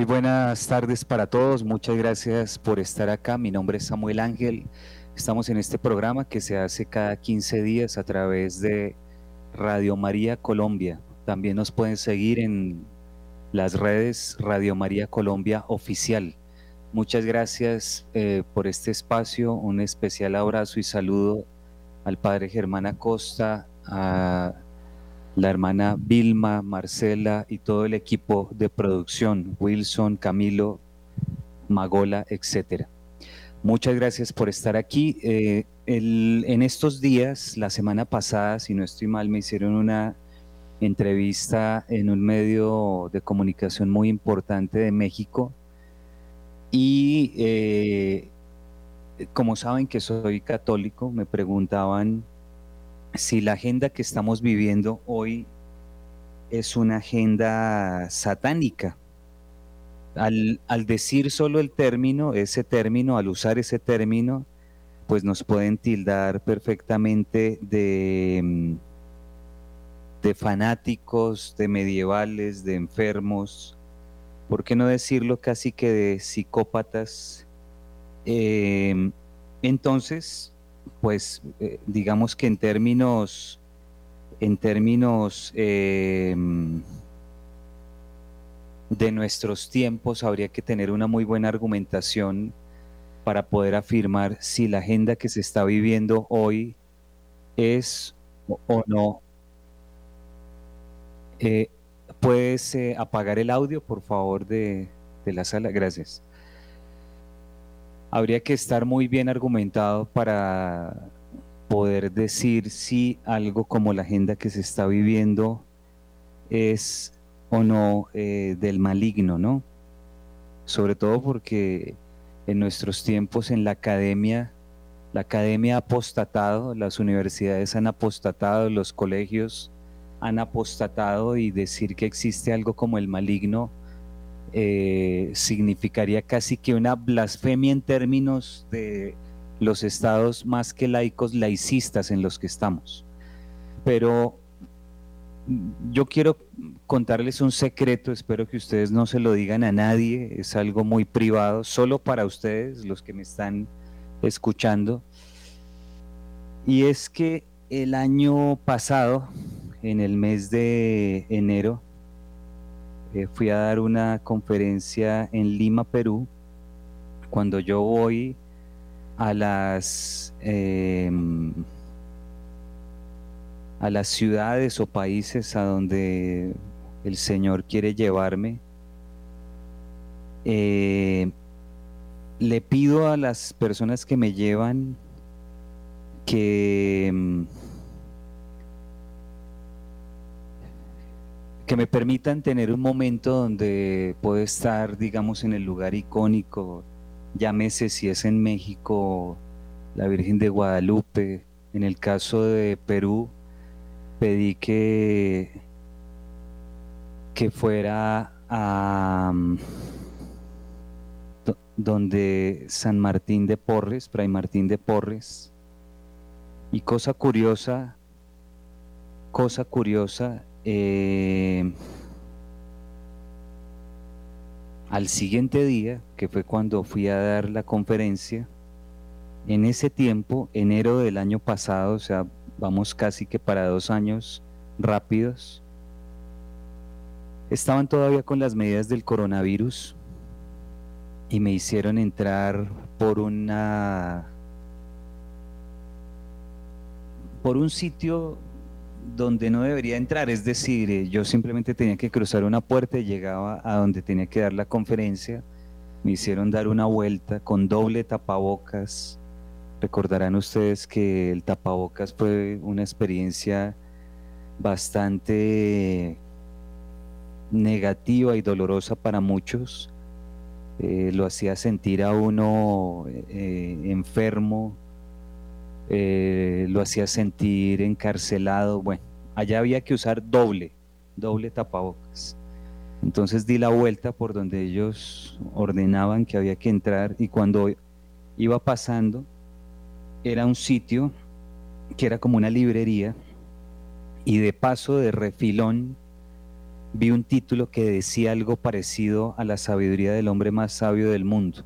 Muy buenas tardes para todos. Muchas gracias por estar acá. Mi nombre es Samuel Ángel. Estamos en este programa que se hace cada 15 días a través de Radio María Colombia. También nos pueden seguir en las redes Radio María Colombia Oficial. Muchas gracias eh, por este espacio. Un especial abrazo y saludo al padre Germán Acosta, la hermana Vilma, Marcela y todo el equipo de producción, Wilson, Camilo, Magola, etcétera. Muchas gracias por estar aquí. Eh, en estos días, la semana pasada, si no estoy mal, me hicieron una entrevista en un medio de comunicación muy importante de México y eh, como saben que soy católico, me preguntaban si la agenda que estamos viviendo hoy es una agenda satánica. Al, decir solo el término, ese término, al usar ese término, pues nos pueden tildar perfectamente de, mm, fanáticos, de medievales, de enfermos, ¿por qué no decirlo casi que de psicópatas? Eh, entonces, pues eh, digamos que en términos, en términos em, de nuestros tiempos habría que tener una muy buena argumentación para poder afirmar si la agenda que se está viviendo hoy es o, no. Eh, ¿Puedes eh, apagar el audio, por favor, de, de la sala? Gracias habría que estar muy bien argumentado para poder decir si algo como la agenda que se está viviendo es o no eh, del maligno, ¿no? Sobre todo porque en nuestros tiempos en la academia, la academia ha apostatado, las universidades han apostatado, los colegios han apostatado y decir que existe algo como el maligno eh, significaría casi que una blasfemia en términos de los estados más que laicos, laicistas en los que estamos. Pero yo quiero contarles un secreto, espero que ustedes no se lo digan a nadie, es algo muy privado, solo para ustedes, los que me están escuchando. Y es que el año pasado, en el mes de enero, eh, fui a dar una conferencia en Lima, Perú. Cuando yo voy a las, em, a las ciudades o países a donde el Señor quiere llevarme, eh, le pido a las personas que me llevan que que me permitan tener un momento donde puedo estar, digamos, en el lugar icónico, llámese si es en México, la Virgen de Guadalupe, en el caso de Perú, pedí que, que fuera a donde San Martín de Porres, Fray Martín de Porres, y cosa curiosa, cosa curiosa, eh, al siguiente día, que fue cuando fui a dar la conferencia, en ese tiempo, enero del año pasado, o sea, vamos casi que para dos años rápidos, estaban todavía con las medidas del coronavirus y me hicieron entrar por una por un sitio donde no debería entrar, es decir, eh, yo simplemente tenía que cruzar una puerta y llegaba a donde tenía que dar la conferencia, me hicieron dar una vuelta con doble tapabocas, recordarán ustedes que el tapabocas fue una experiencia bastante negativa y dolorosa para muchos, eh, lo hacía sentir a uno eh, enfermo, eh, lo hacía sentir encarcelado. Bueno, allá había que usar doble, doble tapabocas. Entonces di la vuelta por donde ellos ordenaban que había que entrar y cuando iba pasando era un sitio que era como una librería y de paso de refilón vi un título que decía algo parecido a la sabiduría del hombre más sabio del mundo.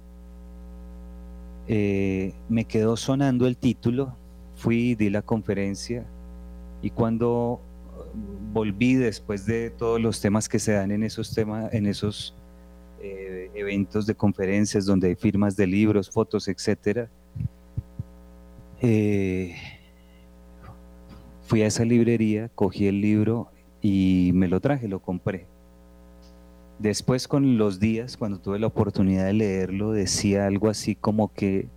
Eh, me quedó sonando el título, fui, di la conferencia y cuando volví después de todos los temas que se dan en esos temas, en esos eh, eventos de conferencias donde hay firmas de libros, fotos, etcétera, eh, fui a esa librería, cogí el libro y me lo traje, lo compré. Después con los días, cuando tuve la oportunidad de leerlo, decía algo así como que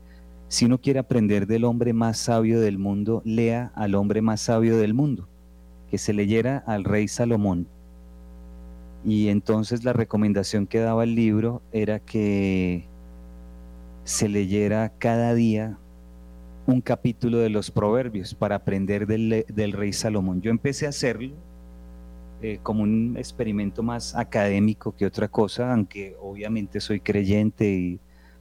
si uno quiere aprender del hombre más sabio del mundo, lea al hombre más sabio del mundo, que se leyera al rey Salomón. Y entonces la recomendación que daba el libro era que se leyera cada día un capítulo de los proverbios para aprender del, del rey Salomón. Yo empecé a hacerlo eh, como un experimento más académico que otra cosa, aunque obviamente soy creyente y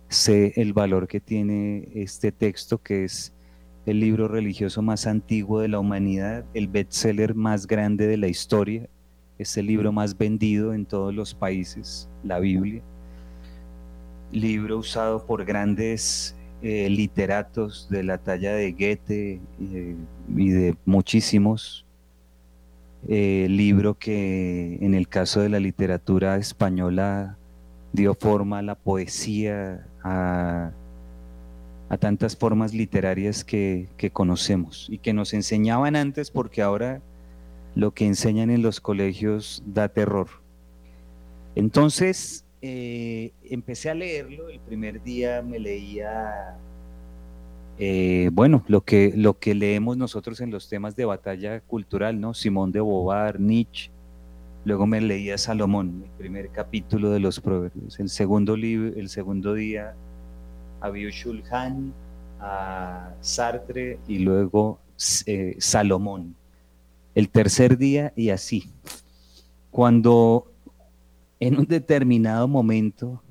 sé el valor que tiene este texto, que es el libro religioso más antiguo de la humanidad, el bestseller más grande de la historia, es el libro más vendido en todos los países, la Biblia. Libro usado por grandes eh, literatos de la talla de Goethe eh, y de muchísimos. Eh, libro que en el caso de la literatura española dio forma a la poesía, a, tantas formas literarias que, conocemos y que nos enseñaban antes porque ahora lo que enseñan en los colegios da terror. Entonces, eh, empecé a leerlo, el primer día me leía, eh, bueno, lo que, lo que leemos nosotros en los temas de batalla cultural, ¿no? Simón de Bovar, Nietzsche, luego me leía Salomón, el primer capítulo de los proverbios, el segundo, libro, el segundo día Abiu Shulhan, a Sartre y luego eh, Salomón, el tercer día y así. Cuando en un determinado momento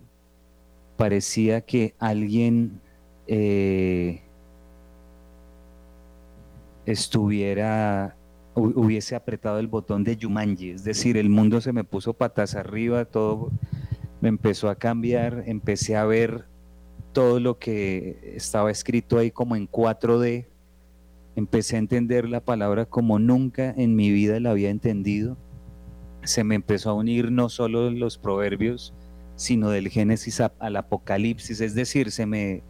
parecía que alguien eh, estuviera, hubiese apretado el botón de Yumanji, es decir, el mundo se me puso patas arriba, todo me empezó a cambiar, empecé a ver todo lo que estaba escrito ahí como en 4D, empecé a entender la palabra como nunca en mi vida la había entendido se me empezó a unir no solo los proverbios, sino del Génesis al Apocalipsis, es decir, se me,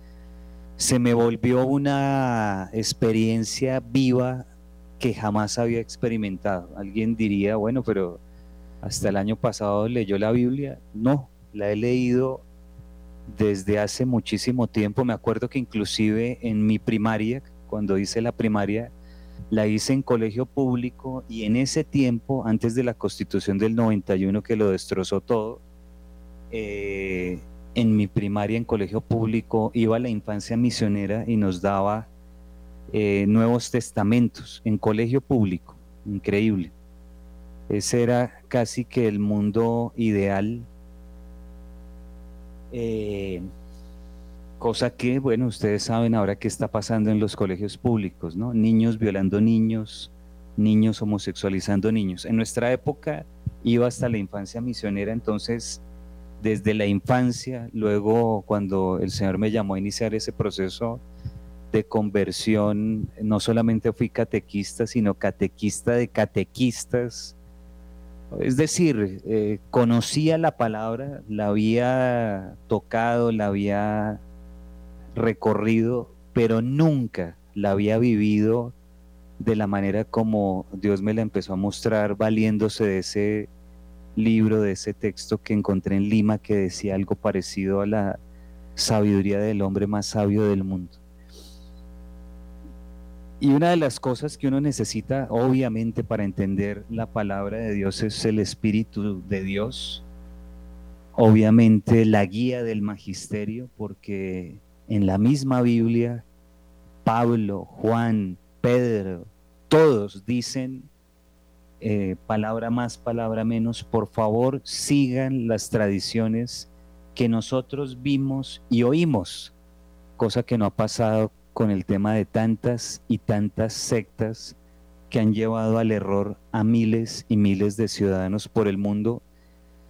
se me volvió una experiencia viva que jamás había experimentado. Alguien diría, bueno, pero hasta el año pasado leyó la Biblia. No, la he leído desde hace muchísimo tiempo. Me acuerdo que inclusive en mi primaria, cuando hice la primaria, la hice en colegio público y en ese tiempo, antes de la constitución del 91 que lo destrozó todo, eh, en mi primaria en colegio público iba la infancia misionera y nos daba eh, nuevos testamentos en colegio público, increíble. Ese era casi que el mundo ideal. Eh, Cosa que, bueno, ustedes saben ahora qué está pasando en los colegios públicos, ¿no? Niños violando niños, niños homosexualizando niños. En nuestra época iba hasta la infancia misionera, entonces desde la infancia, luego cuando el Señor me llamó a iniciar ese proceso de conversión, no solamente fui catequista, sino catequista de catequistas. Es decir, eh, conocía la palabra, la había tocado, la había recorrido, pero nunca la había vivido de la manera como Dios me la empezó a mostrar, valiéndose de ese libro, de ese texto que encontré en Lima que decía algo parecido a la sabiduría del hombre más sabio del mundo. Y una de las cosas que uno necesita, obviamente, para entender la palabra de Dios es el Espíritu de Dios. Obviamente la guía del magisterio, porque en la misma Biblia, Pablo, Juan, Pedro, todos dicen, eh, palabra más, palabra menos, por favor sigan las tradiciones que nosotros vimos y oímos, cosa que no ha pasado con el tema de tantas y tantas sectas que han llevado al error a miles y miles de ciudadanos por el mundo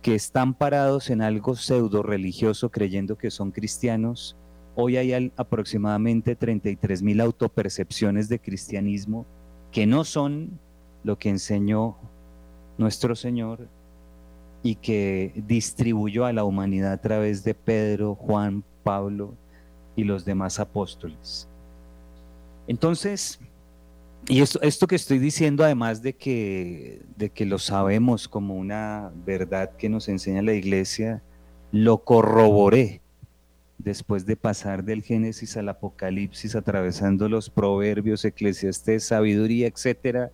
que están parados en algo pseudo religioso creyendo que son cristianos. Hoy hay aproximadamente 33 mil autopercepciones de cristianismo que no son lo que enseñó nuestro Señor y que distribuyó a la humanidad a través de Pedro, Juan, Pablo y los demás apóstoles. Entonces, y esto, esto que estoy diciendo, además de que, de que lo sabemos como una verdad que nos enseña la iglesia, lo corroboré después de pasar del Génesis al Apocalipsis, atravesando los proverbios, eclesiastés, sabiduría, etcétera,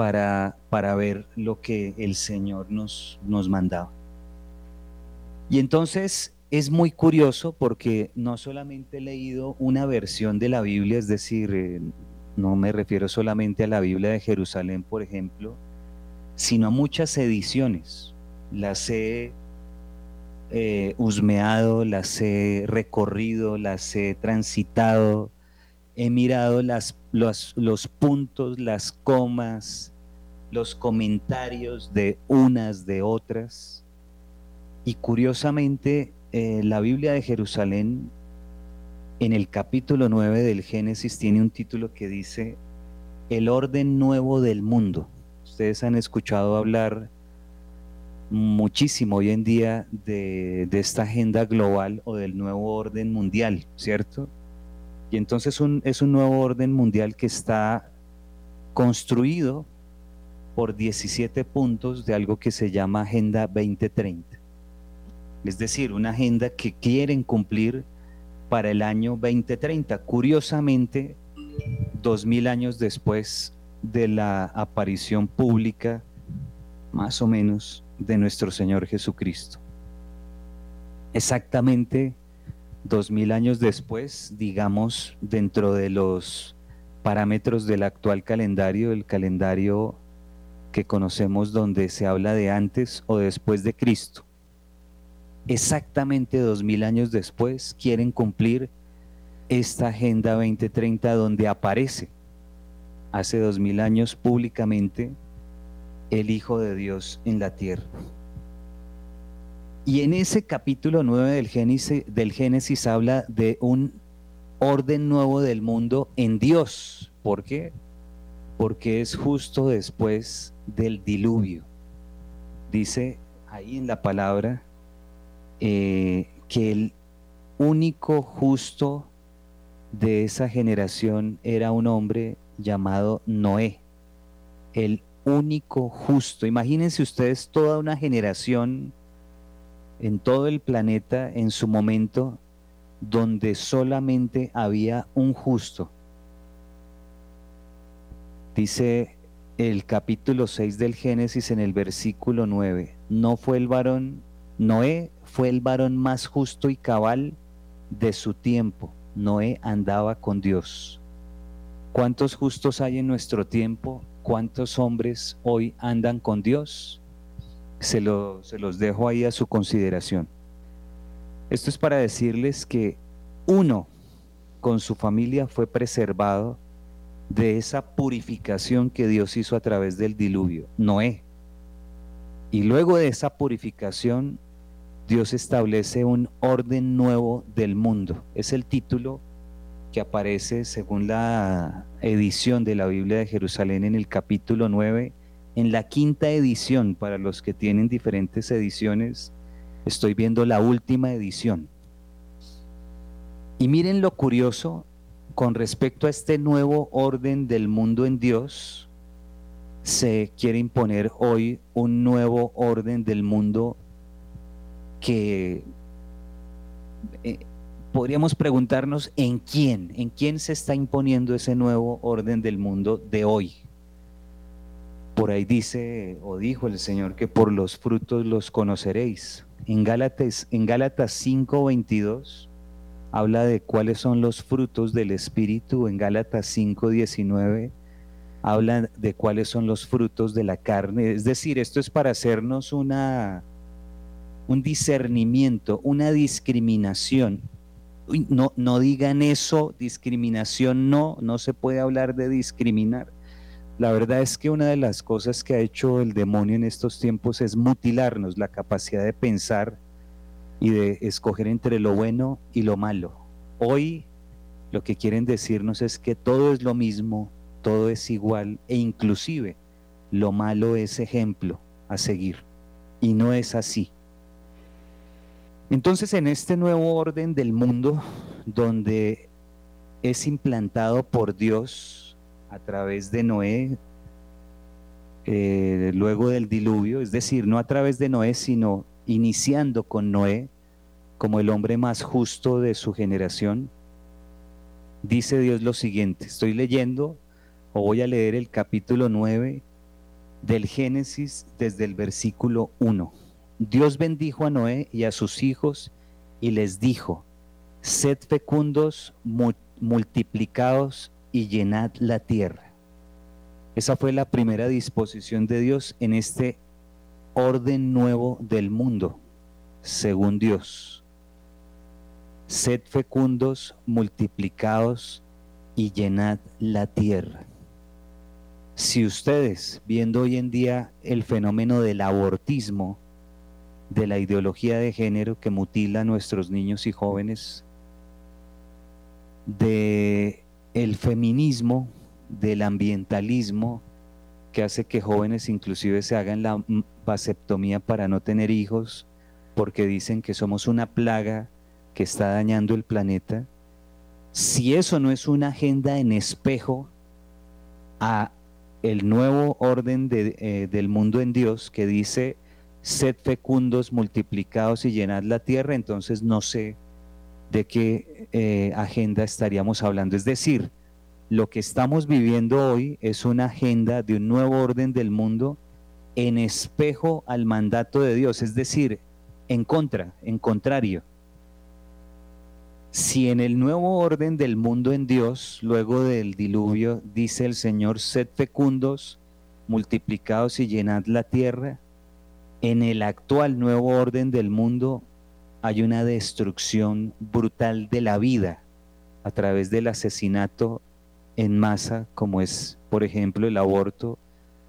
para, para ver lo que el Señor nos, nos mandaba. Y entonces es muy curioso porque no solamente he leído una versión de la Biblia, es decir, no me refiero solamente a la Biblia de Jerusalén, por ejemplo, sino a muchas ediciones. Las he eh, husmeado, las he recorrido, las he transitado, he mirado las, los, los puntos, las comas, los comentarios de unas de otras. Y curiosamente, eh, la Biblia de Jerusalén en el capítulo 9 del Génesis tiene un título que dice El orden nuevo del mundo. Ustedes han escuchado hablar muchísimo hoy en día de, esta agenda global o del nuevo orden mundial, ¿cierto? Y entonces es un nuevo orden mundial que está construido por 17 puntos de algo que se llama Agenda 2030. Es decir, una agenda que quieren cumplir para el año 2030. Curiosamente, dos mil años después de la aparición pública, más o menos, de nuestro Señor Jesucristo. Exactamente dos mil años después, digamos, dentro de los parámetros del actual calendario, el calendario que conocemos donde se habla de antes o después de Cristo exactamente dos mil años después, quieren cumplir esta Agenda 2030 donde aparece hace dos mil años públicamente el Hijo de Dios en la tierra. Y en ese capítulo 9 del Génesis, del Génesis habla de un orden nuevo del mundo en Dios. ¿Por qué? Porque es justo después del diluvio. Dice ahí en la palabra eh, que el único justo de esa generación era un hombre llamado Noé. El único justo. Imagínense ustedes toda una generación en todo el planeta en su momento donde solamente había un justo. Dice el capítulo 6 del Génesis en el versículo 9, no fue el varón Noé fue el varón más justo y cabal de su tiempo. Noé andaba con Dios. ¿Cuántos justos hay en nuestro tiempo? ¿Cuántos hombres hoy andan con Dios? Se, se los dejo ahí a su consideración. Esto es para decirles que uno con su familia fue preservado de esa purificación que Dios hizo a través del diluvio, Noé. Y luego de esa purificación, Dios establece un orden nuevo del mundo. Es el título que aparece según la edición de la Biblia de Jerusalén en el capítulo 9. En la quinta edición, para los que tienen diferentes ediciones, estoy viendo la última edición. Y miren lo curioso con respecto a este nuevo orden del mundo en Dios, se quiere imponer hoy un nuevo orden del mundo que eh, podríamos preguntarnos en quién, en quién se está imponiendo ese nuevo orden del mundo de hoy. Por ahí dice o dijo el Señor que por los frutos los conoceréis. En Gálatas, en Gálatas 5:22 habla de cuáles son los frutos del Espíritu. En Gálatas 5:19 habla de cuáles son los frutos de la carne. Es decir, esto es para hacernos una, un discernimiento, una discriminación. no, no digan eso, discriminación no, no se puede hablar de discriminar. La verdad es que una de las cosas que ha hecho el demonio en estos tiempos es mutilarnos la capacidad de pensar y de escoger entre lo bueno y lo malo. Hoy lo que quieren decirnos es que todo es lo mismo, todo es igual e inclusive lo malo es ejemplo a seguir. Y no es así. Entonces en este nuevo orden del mundo, donde es implantado por Dios a través de Noé, eh, luego del diluvio, es decir, no a través de Noé, sino iniciando con Noé como el hombre más justo de su generación, dice Dios lo siguiente, estoy leyendo o voy a leer el capítulo 9 del Génesis desde el versículo 1. Dios bendijo a Noé y a sus hijos y les dijo, sed fecundos, multiplicados y llenad la tierra. Esa fue la primera disposición de Dios en este orden nuevo del mundo, según Dios. Sed fecundos, multiplicados y llenad la tierra. Si ustedes, viendo hoy en día el fenómeno del abortismo, de la ideología de género que mutila a nuestros niños y jóvenes, de el feminismo, del ambientalismo, que hace que jóvenes inclusive se hagan la vasectomía para no tener hijos, porque dicen que somos una plaga que está dañando el planeta. Si eso no es una agenda en espejo a el nuevo orden eh, del mundo en Dios que dice, sed fecundos, multiplicados y llenad la tierra, entonces no sé de qué eh, agenda estaríamos hablando. Es decir, lo que estamos viviendo hoy es una agenda de un nuevo orden del mundo en espejo al mandato de Dios, es decir, en contra, en contrario. Si en el nuevo orden del mundo en Dios, luego del diluvio, dice el Señor, sed fecundos, multiplicados y llenad la tierra, en el actual nuevo orden del mundo hay una destrucción brutal de la vida a través del asesinato en masa, como es, por ejemplo, el aborto,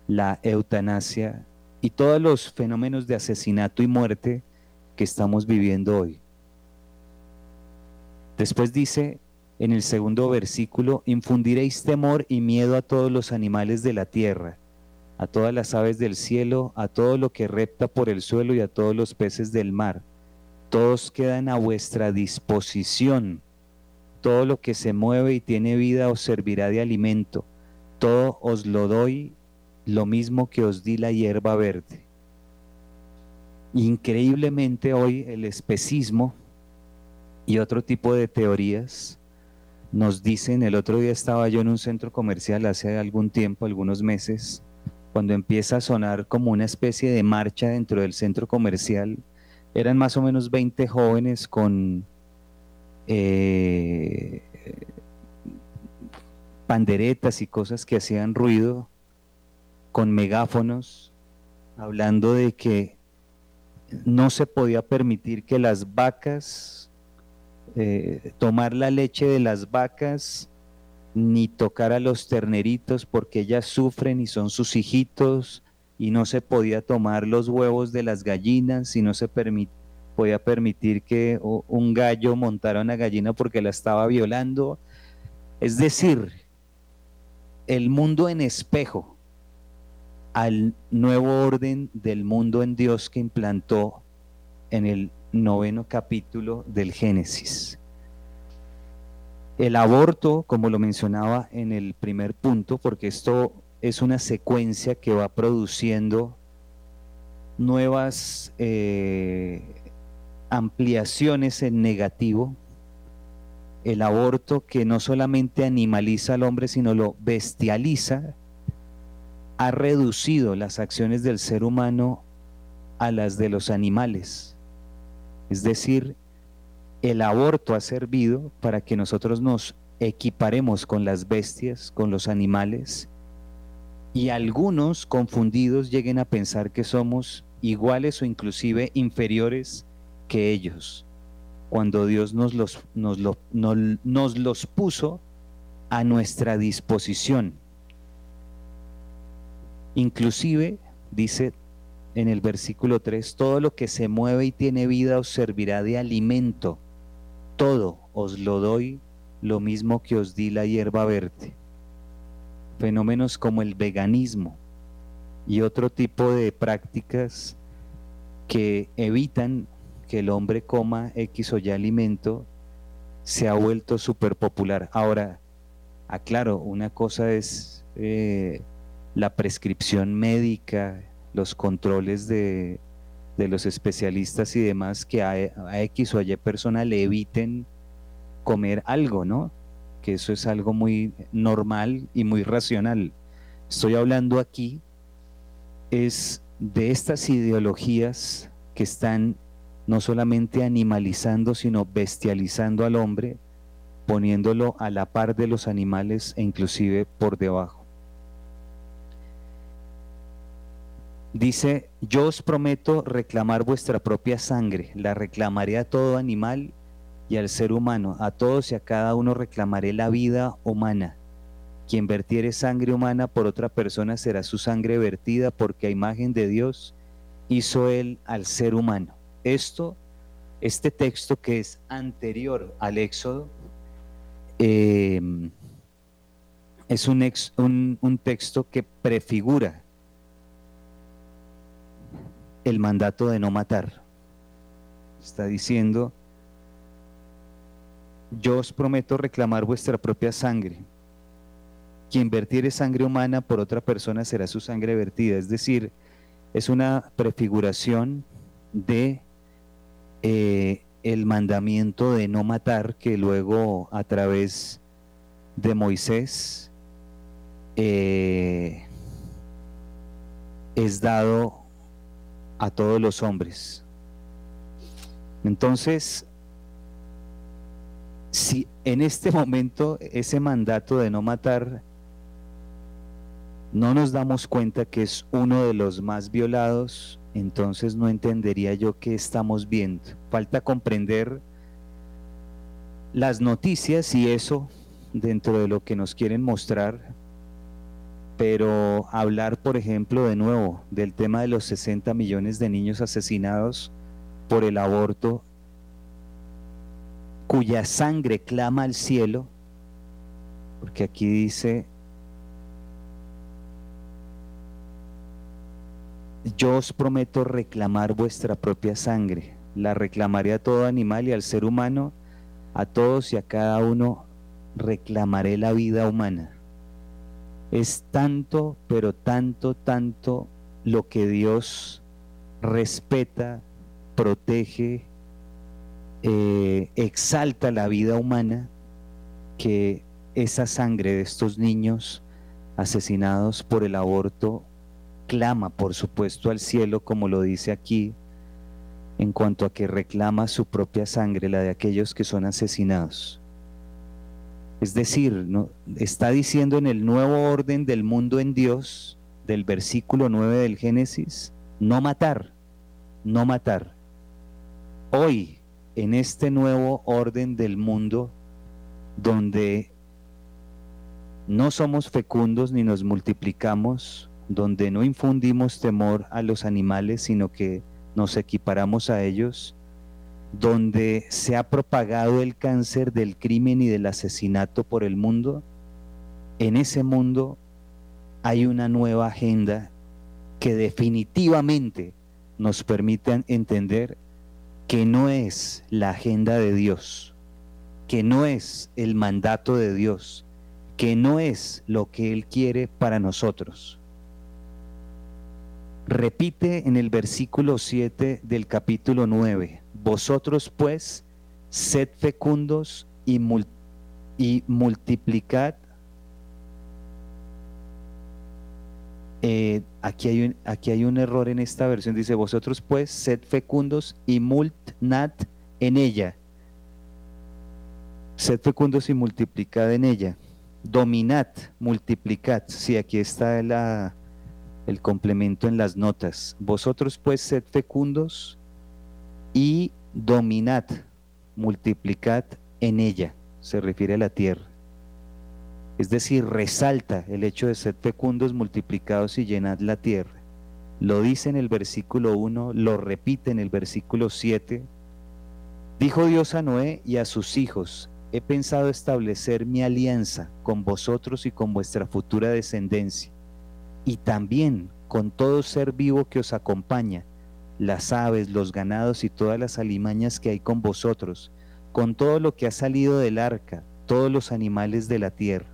la eutanasia y todos los fenómenos de asesinato y muerte que estamos viviendo hoy. Después dice en el segundo versículo, infundiréis temor y miedo a todos los animales de la tierra, a todas las aves del cielo, a todo lo que repta por el suelo y a todos los peces del mar todos quedan a vuestra disposición. Todo lo que se mueve y tiene vida os servirá de alimento. Todo os lo doy, lo mismo que os di la hierba verde. Increíblemente hoy el especismo y otro tipo de teorías nos dicen, el otro día estaba yo en un centro comercial hace algún tiempo, algunos meses, cuando empieza a sonar como una especie de marcha dentro del centro comercial eran más o menos 20 jóvenes con eh, panderetas y cosas que hacían ruido, con megáfonos, hablando de que no se podía permitir que las vacas, eh, tomar la leche de las vacas, ni tocar a los terneritos porque ellas sufren y son sus hijitos, y no se podía tomar los huevos de las gallinas y no se podía permitir que un gallo montara una gallina porque la estaba violando. Es decir, el mundo en espejo al nuevo orden del mundo en Dios que implantó en el noveno capítulo del Génesis. El aborto, como lo mencionaba en el primer punto, porque esto es una secuencia que va produciendo nuevas eh, ampliaciones en negativo. El aborto que no solamente animaliza al hombre, sino lo bestializa, ha reducido las acciones del ser humano a las de los animales. Es decir, el aborto ha servido para que nosotros nos equiparemos con las bestias, con los animales, y algunos confundidos lleguen a pensar que somos iguales o inclusive inferiores que ellos, cuando Dios nos los, nos, nos los puso a nuestra disposición. Inclusive, dice en el versículo 3, todo lo que se mueve y tiene vida os servirá de alimento. Todo os lo doy, lo mismo que os di la hierba verde. Fenómenos como el veganismo y otro tipo de prácticas que evitan que el hombre coma X o Y alimento se ha vuelto súper popular. Ahora, aclaro, una cosa es eh, la prescripción médica, los controles de, los especialistas y demás que a, X o Y persona le eviten comer algo, ¿no? Que eso es algo muy normal y muy racional. Estoy hablando aquí es de estas ideologías que están no solamente animalizando, sino bestializando al hombre, poniéndolo a la par de los animales e inclusive por debajo. Dice, yo os prometo reclamar vuestra propia sangre, la reclamaré a todo animal y al ser humano, a todos y a cada uno reclamaré la vida humana. Quien vertiere sangre humana por otra persona será su sangre vertida porque a imagen de Dios hizo él al ser humano. Esto, este texto que es anterior al Éxodo, eh, es un texto que prefigura el mandato de no matar. Está diciendo, yo os prometo reclamar vuestra propia sangre. Quien vertiere sangre humana por otra persona será su sangre vertida. Es decir, es una prefiguración de eh, el mandamiento de no matar que luego a través de Moisés eh, es dado a todos los hombres. Entonces, si en este momento ese mandato de no matar no nos damos cuenta que es uno de los más violados, entonces no entendería yo qué estamos viendo. Falta comprender las noticias y eso dentro de lo que nos quieren mostrar pero hablar, por ejemplo, de nuevo del tema de los 60 millones de niños asesinados por el aborto, cuya sangre clama al cielo, porque aquí dice, yo os prometo reclamar vuestra propia sangre, la reclamaré a todo animal y al ser humano, a todos y a cada uno reclamaré la vida humana. Es tanto, pero tanto, tanto lo que Dios respeta, protege, eh, exalta la vida humana, que esa sangre de estos niños asesinados por el aborto clama, por supuesto, al cielo, como lo dice aquí, en cuanto a que reclama su propia sangre, la de aquellos que son asesinados. Es decir, ¿no? está diciendo en el nuevo orden del mundo en Dios, del versículo 9 del Génesis, no matar, no matar. Hoy, en este nuevo orden del mundo, donde no somos fecundos ni nos multiplicamos, donde no infundimos temor a los animales, sino que nos equiparamos a ellos, donde se ha propagado el cáncer del crimen y del asesinato por el mundo, en ese mundo hay una nueva agenda que definitivamente nos permite entender que no es la agenda de Dios, que no es el mandato de Dios, que no es lo que Él quiere para nosotros. Repite en el versículo 7 del capítulo 9, vosotros pues, sed fecundos y, multiplicad. Eh, aquí, hay un, error en esta versión. Dice, vosotros pues, sed fecundos y multnat en ella. Sed fecundos y multiplicad en ella. Dominad, multiplicad. Sí, aquí está el complemento en las notas. Vosotros pues sed fecundos y dominad, multiplicad en ella, se refiere a la tierra. Es decir, resalta el hecho de ser fecundos, multiplicados y llenad la tierra. Lo dice en el versículo 1, lo repite en el versículo 7. Dijo Dios a Noé y a sus hijos, he pensado establecer mi alianza con vosotros y con vuestra futura descendencia, y también con todo ser vivo que os acompaña, las aves, los ganados y todas las alimañas que hay con vosotros, con todo lo que ha salido del arca, todos los animales de la tierra.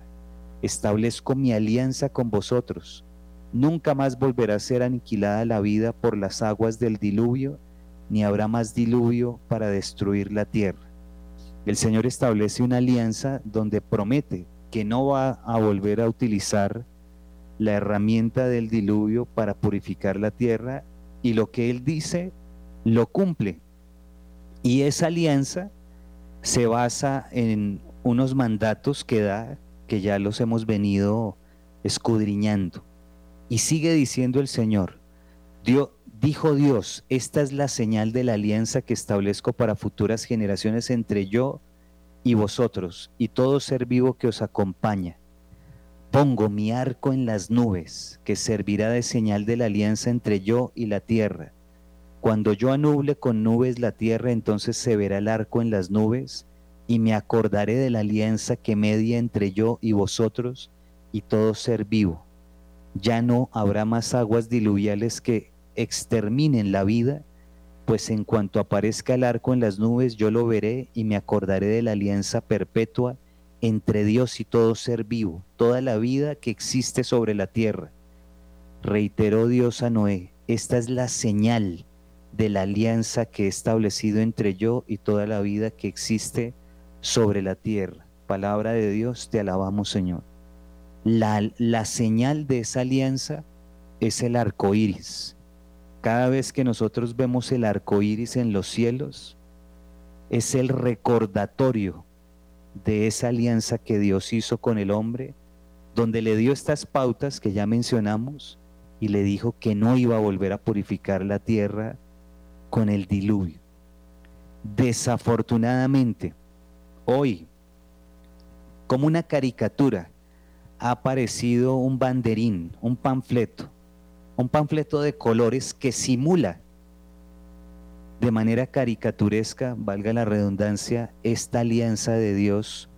Establezco mi alianza con vosotros. Nunca más volverá a ser aniquilada la vida por las aguas del diluvio, ni habrá más diluvio para destruir la tierra. El Señor establece una alianza donde promete que no va a volver a utilizar la herramienta del diluvio para purificar la tierra y lo que Él dice lo cumple. Y esa alianza se basa en unos mandatos que da, que ya los hemos venido escudriñando. Y sigue diciendo el Señor, dijo Dios, esta es la señal de la alianza que establezco para futuras generaciones entre yo y vosotros y todo ser vivo que os acompaña. Pongo mi arco en las nubes, que servirá de señal de la alianza entre yo y la tierra. Cuando yo anuble con nubes la tierra, entonces se verá el arco en las nubes, y me acordaré de la alianza que media entre yo y vosotros y todo ser vivo. Ya no habrá más aguas diluviales que exterminen la vida, pues en cuanto aparezca el arco en las nubes, yo lo veré y me acordaré de la alianza perpetua entre Dios y todo ser vivo, toda la vida que existe sobre la tierra. Reiteró Dios a Noé, esta es la señal de la alianza que he establecido entre yo y toda la vida que existe sobre la tierra. Palabra de Dios, te alabamos Señor. La, la señal de esa alianza es el arco iris. Cada vez que nosotros vemos el arco iris en los cielos, es el recordatorio de esa alianza que Dios hizo con el hombre, donde le dio estas pautas que ya mencionamos y le dijo que no iba a volver a purificar la tierra con el diluvio. Desafortunadamente, hoy, como una caricatura, ha aparecido un banderín, un panfleto, un panfleto de colores que simula de manera caricaturesca, valga la redundancia, esta alianza de Dios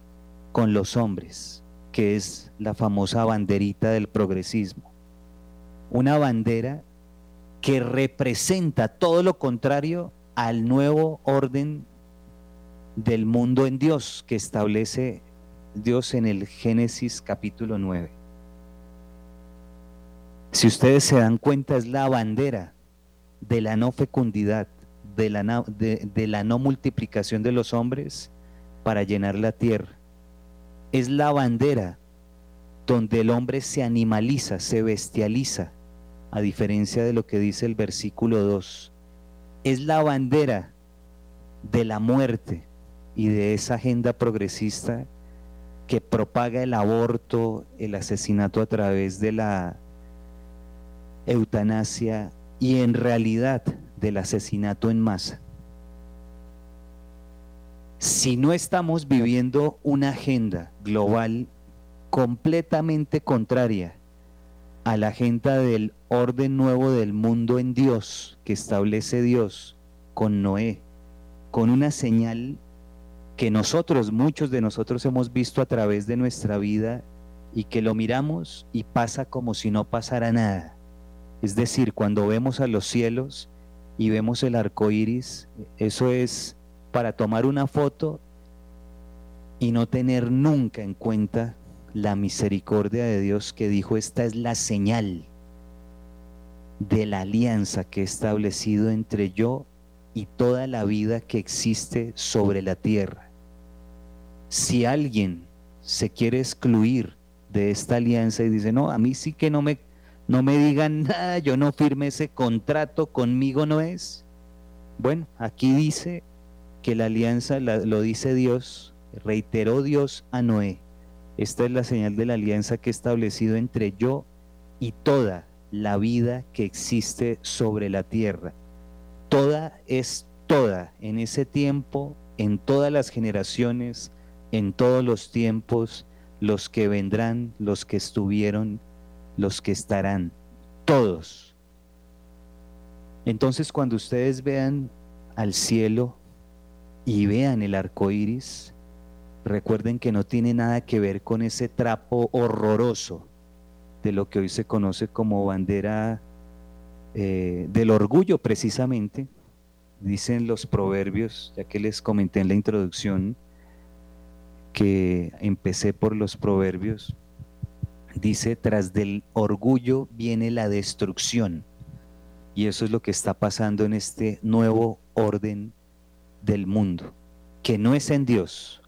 con los hombres, que es la famosa banderita del progresismo. Una bandera que representa todo lo contrario al nuevo orden del mundo en Dios que establece Dios en el Génesis capítulo 9. Si ustedes se dan cuenta, es la bandera de la no fecundidad, de la, no, de, la no multiplicación de los hombres para llenar la tierra. Es la bandera donde el hombre se animaliza, se bestializa, a diferencia de lo que dice el versículo 2. Es la bandera de la muerte y de esa agenda progresista que propaga el aborto, el asesinato a través de la eutanasia y en realidad del asesinato en masa. Si no estamos viviendo una agenda global completamente contraria a la agenda del orden nuevo del mundo en Dios que establece Dios con Noé, con una señal que nosotros, muchos de nosotros hemos visto a través de nuestra vida y que lo miramos y pasa como si no pasara nada. Es decir, cuando vemos a los cielos y vemos el arco iris, eso es para tomar una foto y no tener nunca en cuenta la misericordia de Dios que dijo, esta es la señal de la alianza que he establecido entre yo y toda la vida que existe sobre la tierra. Si alguien se quiere excluir de esta alianza y dice, no, a mí sí que no me no me digan nada, yo no firme ese contrato, conmigo no es. Bueno, aquí dice que la alianza lo dice Dios, reiteró Dios a Noé. Esta es la señal de la alianza que he establecido entre yo y toda la vida que existe sobre la tierra. Toda es toda en ese tiempo, en todas las generaciones, en todos los tiempos. los que vendrán, los que estuvieron, los que estarán, todos. Entonces, cuando ustedes vean al cielo y vean el arco iris, recuerden que no tiene nada que ver con ese trapo horroroso de lo que hoy se conoce como bandera eh, del orgullo, precisamente. Dicen los proverbios, ya que les comenté en la introducción que empecé por los proverbios, dice, tras del orgullo viene la destrucción. Y eso es lo que está pasando en este nuevo orden del mundo, que no es en Dios.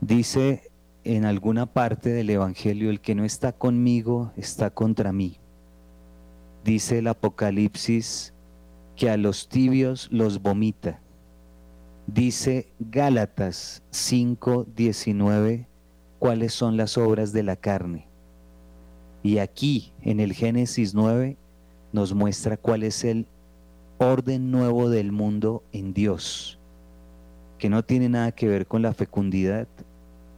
Dice en alguna parte del Evangelio, el que no está conmigo está contra mí. Dice el Apocalipsis que a los tibios los vomita. Dice Gálatas 5:19 cuáles son las obras de la carne. Y aquí en el Génesis 9 nos muestra cuál es el orden nuevo del mundo en Dios, que no tiene nada que ver con la fecundidad,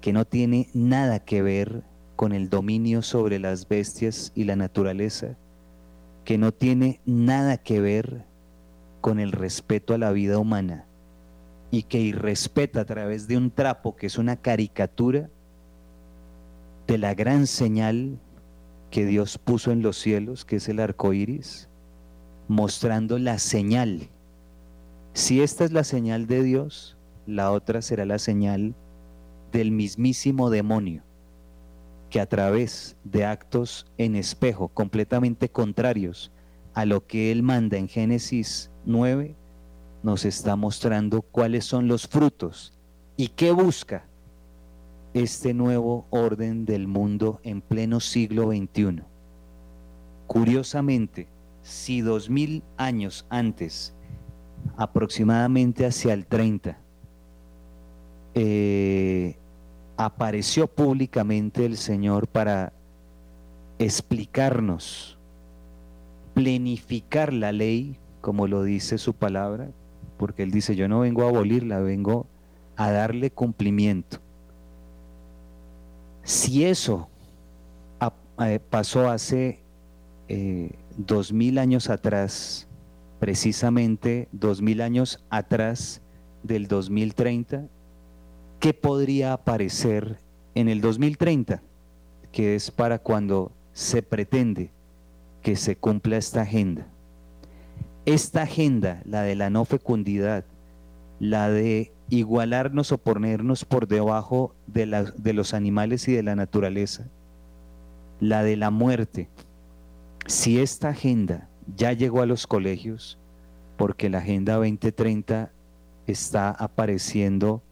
que no tiene nada que ver con el dominio sobre las bestias y la naturaleza, que no tiene nada que ver con el respeto a la vida humana y que irrespeta a través de un trapo que es una caricatura de la gran señal que Dios puso en los cielos, que es el arco iris, mostrando la señal. Si esta es la señal de Dios, la otra será la señal del mismísimo demonio, que a través de actos en espejo completamente contrarios a lo que él manda en Génesis 9, nos está mostrando cuáles son los frutos y qué busca este nuevo orden del mundo en pleno siglo XXI. Curiosamente, si dos mil años antes, aproximadamente hacia el 30, eh, apareció públicamente el Señor para explicarnos, plenificar la ley, como lo dice su palabra, porque Él dice, yo no vengo a abolirla, vengo a darle cumplimiento. Si eso eh, pasó hace eh, dos mil años atrás, precisamente dos mil años atrás del 2030, ¿qué podría aparecer en el 2030? Que es para cuando se pretende que se cumpla esta agenda. Esta agenda, la de la no fecundidad, la de igualarnos o ponernos por debajo de, los animales y de la naturaleza, la de la muerte. Si esta agenda ya llegó a los colegios, porque la Agenda 2030 está apareciendo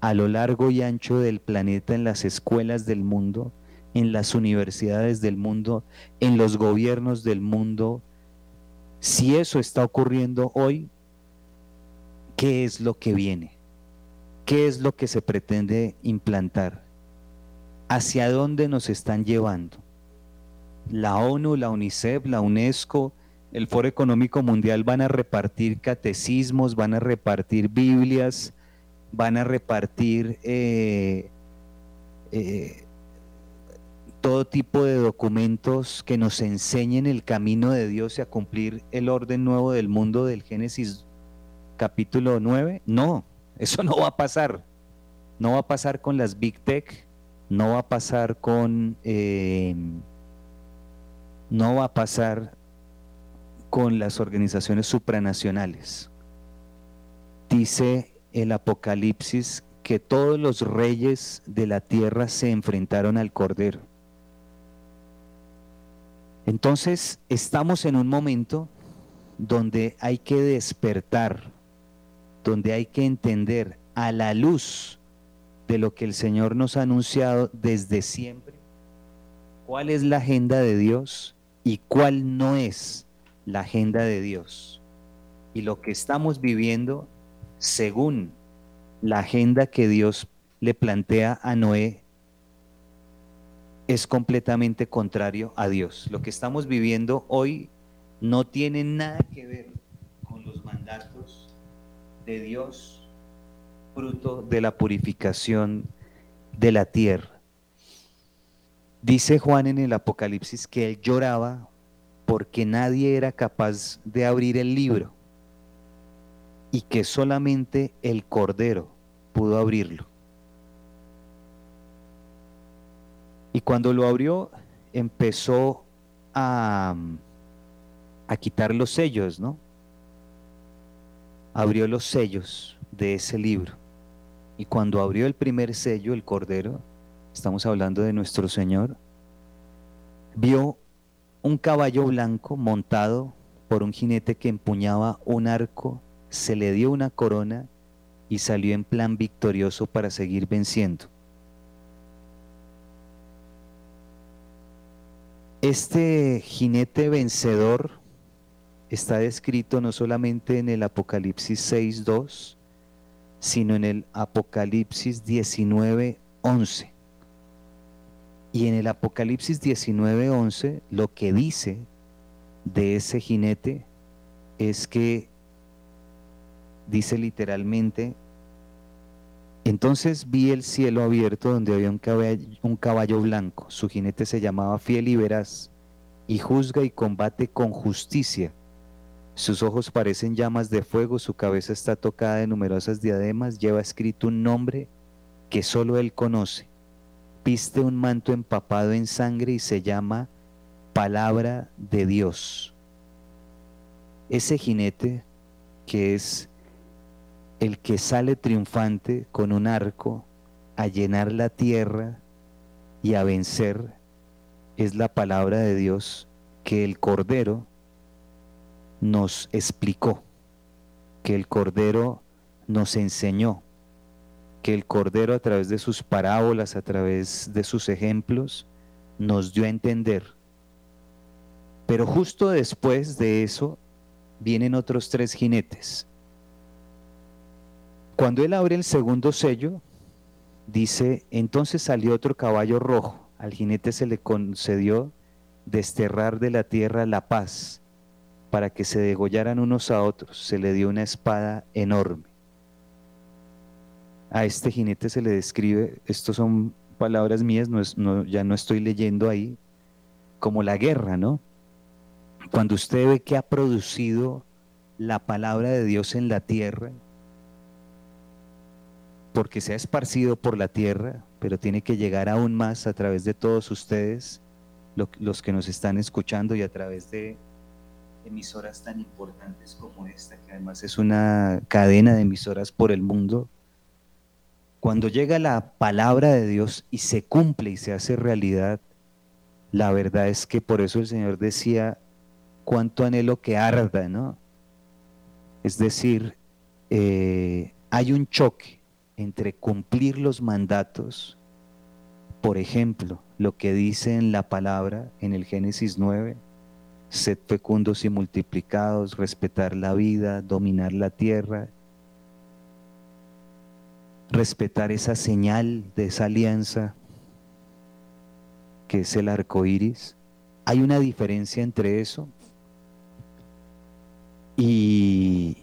a lo largo y ancho del planeta en las escuelas del mundo, en las universidades del mundo, en los gobiernos del mundo. Si eso está ocurriendo hoy, ¿qué es lo que viene? ¿Qué es lo que se pretende implantar? ¿Hacia dónde nos están llevando? La ONU, la UNICEF, la UNESCO, el Foro Económico Mundial van a repartir catecismos, van a repartir Biblias, van a repartir eh, eh, todo tipo de documentos que nos enseñen el camino de Dios y a cumplir el orden nuevo del mundo del Génesis capítulo 9. No, eso no va a pasar. No va a pasar con las Big Tech, no va a pasar con... Eh, no va a pasar con las organizaciones supranacionales. Dice el Apocalipsis que todos los reyes de la tierra se enfrentaron al Cordero. Entonces estamos en un momento donde hay que despertar donde hay que entender a la luz de lo que el Señor nos ha anunciado desde siempre, cuál es la agenda de Dios y cuál no es la agenda de Dios. Y lo que estamos viviendo según la agenda que Dios le plantea a Noé es completamente contrario a Dios. Lo que estamos viviendo hoy no tiene nada que ver con los mandatos de Dios, fruto de la purificación de la tierra. Dice Juan en el Apocalipsis que él lloraba porque nadie era capaz de abrir el libro y que solamente el Cordero pudo abrirlo. Y cuando lo abrió, empezó a, a quitar los sellos, ¿no? Abrió los sellos de ese libro. Y cuando abrió el primer sello, el Cordero, estamos hablando de nuestro Señor, vio un caballo blanco montado por un jinete que empuñaba un arco, se le dio una corona y salió en plan victorioso para seguir venciendo. Este jinete vencedor está descrito no solamente en el Apocalipsis 6.2, sino en el Apocalipsis 19.11. Y en el Apocalipsis 19:11 lo que dice de ese jinete es que dice literalmente, entonces vi el cielo abierto donde había un caballo, blanco, su jinete se llamaba fiel y veraz, y juzga y combate con justicia. Sus ojos parecen llamas de fuego, su cabeza está tocada de numerosas diademas, lleva escrito un nombre que solo él conoce viste un manto empapado en sangre y se llama palabra de Dios. Ese jinete que es el que sale triunfante con un arco a llenar la tierra y a vencer, es la palabra de Dios que el Cordero nos explicó, que el Cordero nos enseñó que el Cordero a través de sus parábolas, a través de sus ejemplos, nos dio a entender. Pero justo después de eso vienen otros tres jinetes. Cuando él abre el segundo sello, dice, entonces salió otro caballo rojo. Al jinete se le concedió desterrar de la tierra la paz para que se degollaran unos a otros. Se le dio una espada enorme a este jinete se le describe, estos son palabras mías, no ya no estoy leyendo ahí, como la guerra, ¿no? Cuando usted ve que ha producido la palabra de Dios en la tierra, porque se ha esparcido por la tierra, pero tiene que llegar aún más a través de todos ustedes, los que nos están escuchando y a través de emisoras tan importantes como esta, que además es una cadena de emisoras por el mundo, cuando llega la palabra de Dios y se cumple y se hace realidad, la verdad es que por eso el Señor decía, cuánto anhelo que arda, ¿no? Es decir, eh, hay un choque entre cumplir los mandatos, por ejemplo, lo que dice en la palabra en el Génesis 9, sed fecundos y multiplicados, respetar la vida, dominar la tierra, respetar esa señal de esa alianza que es el arco iris. Hay una diferencia entre eso y,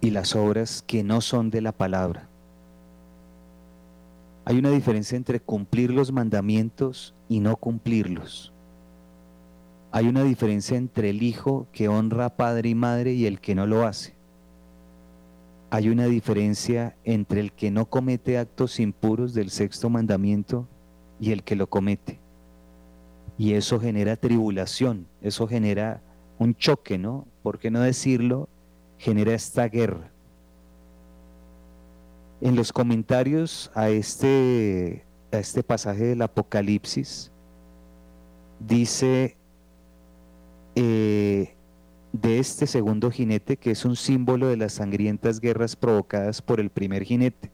y las obras que no son de la palabra. Hay una diferencia entre cumplir los mandamientos y no cumplirlos. Hay una diferencia entre el hijo que honra a padre y madre y el que no lo hace hay una diferencia entre el que no comete actos impuros del sexto mandamiento y el que lo comete. Y eso genera tribulación, eso genera un choque, ¿no? ¿Por qué no decirlo? Genera esta guerra. En los comentarios a este, a este pasaje del Apocalipsis, dice eh, de este segundo jinete que es un símbolo de las sangrientas guerras provocadas por el primer jinete.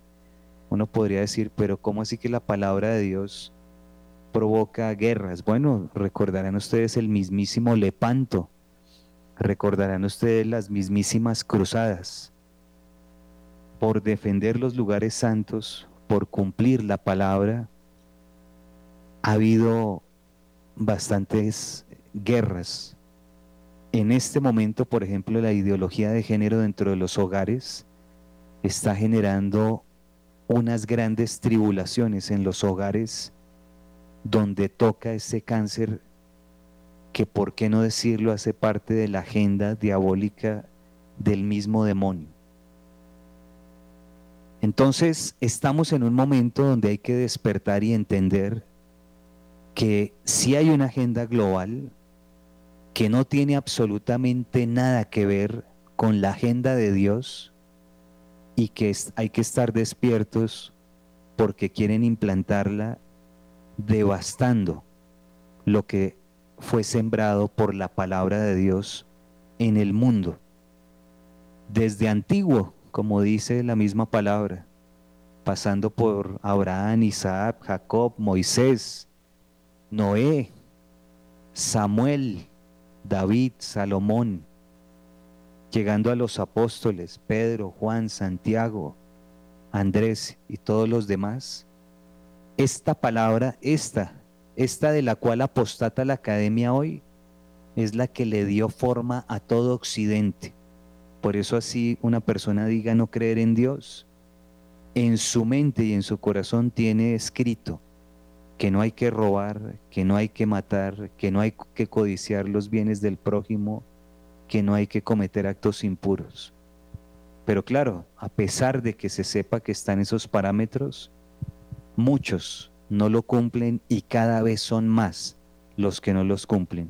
Uno podría decir, pero ¿cómo así que la palabra de Dios provoca guerras? Bueno, recordarán ustedes el mismísimo Lepanto, recordarán ustedes las mismísimas cruzadas por defender los lugares santos, por cumplir la palabra. Ha habido bastantes guerras en este momento, por ejemplo, la ideología de género dentro de los hogares está generando unas grandes tribulaciones en los hogares donde toca ese cáncer que, por qué no decirlo, hace parte de la agenda diabólica del mismo demonio. Entonces estamos en un momento donde hay que despertar y entender que si hay una agenda global que no tiene absolutamente nada que ver con la agenda de Dios y que hay que estar despiertos porque quieren implantarla devastando lo que fue sembrado por la palabra de Dios en el mundo. Desde antiguo, como dice la misma palabra, pasando por Abraham, Isaac, Jacob, Moisés, Noé, Samuel, David, Salomón, llegando a los apóstoles, Pedro, Juan, Santiago, Andrés y todos los demás, esta palabra, esta, esta de la cual apostata la academia hoy, es la que le dio forma a todo Occidente. Por eso así una persona diga no creer en Dios, en su mente y en su corazón tiene escrito que no hay que robar, que no hay que matar, que no hay que codiciar los bienes del prójimo, que no hay que cometer actos impuros. Pero claro, a pesar de que se sepa que están esos parámetros, muchos no lo cumplen y cada vez son más los que no los cumplen.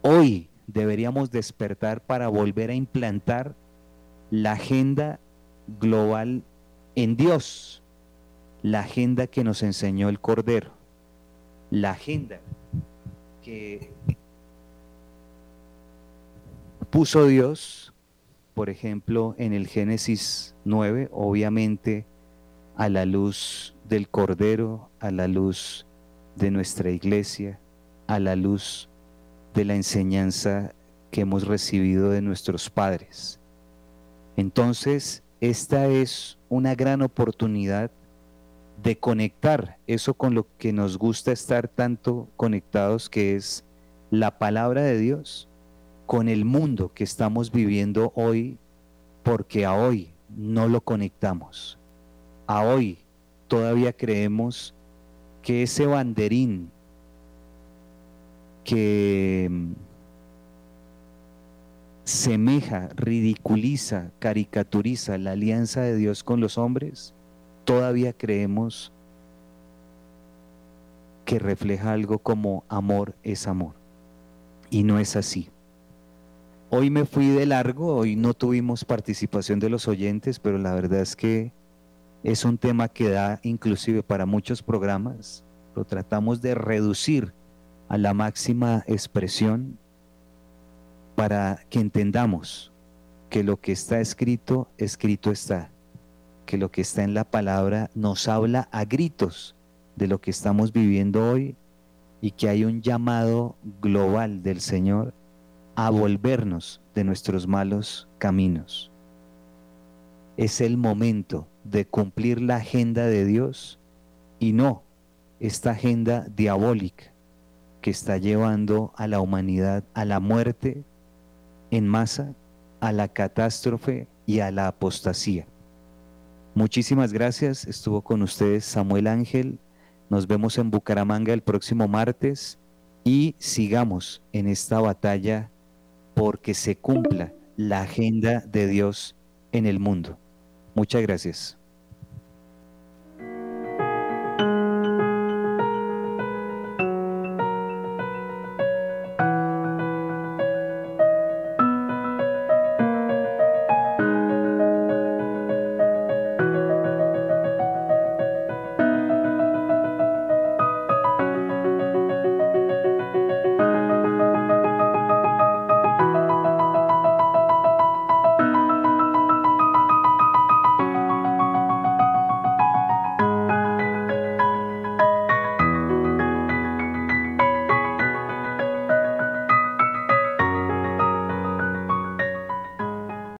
Hoy deberíamos despertar para volver a implantar la agenda global en Dios, la agenda que nos enseñó el Cordero, la agenda que puso Dios, por ejemplo, en el Génesis 9, obviamente a la luz del Cordero, a la luz de nuestra iglesia, a la luz de la enseñanza que hemos recibido de nuestros padres. Entonces, esta es una gran oportunidad de conectar eso con lo que nos gusta estar tanto conectados, que es la palabra de Dios, con el mundo que estamos viviendo hoy, porque a hoy no lo conectamos. A hoy todavía creemos que ese banderín que mm, semeja, ridiculiza, caricaturiza la alianza de Dios con los hombres, todavía creemos que refleja algo como amor es amor. Y no es así. Hoy me fui de largo, hoy no tuvimos participación de los oyentes, pero la verdad es que es un tema que da inclusive para muchos programas. Lo tratamos de reducir a la máxima expresión para que entendamos que lo que está escrito, escrito está que lo que está en la palabra nos habla a gritos de lo que estamos viviendo hoy y que hay un llamado global del Señor a volvernos de nuestros malos caminos. Es el momento de cumplir la agenda de Dios y no esta agenda diabólica que está llevando a la humanidad a la muerte en masa, a la catástrofe y a la apostasía. Muchísimas gracias. Estuvo con ustedes Samuel Ángel. Nos vemos en Bucaramanga el próximo martes y sigamos en esta batalla porque se cumpla la agenda de Dios en el mundo. Muchas gracias.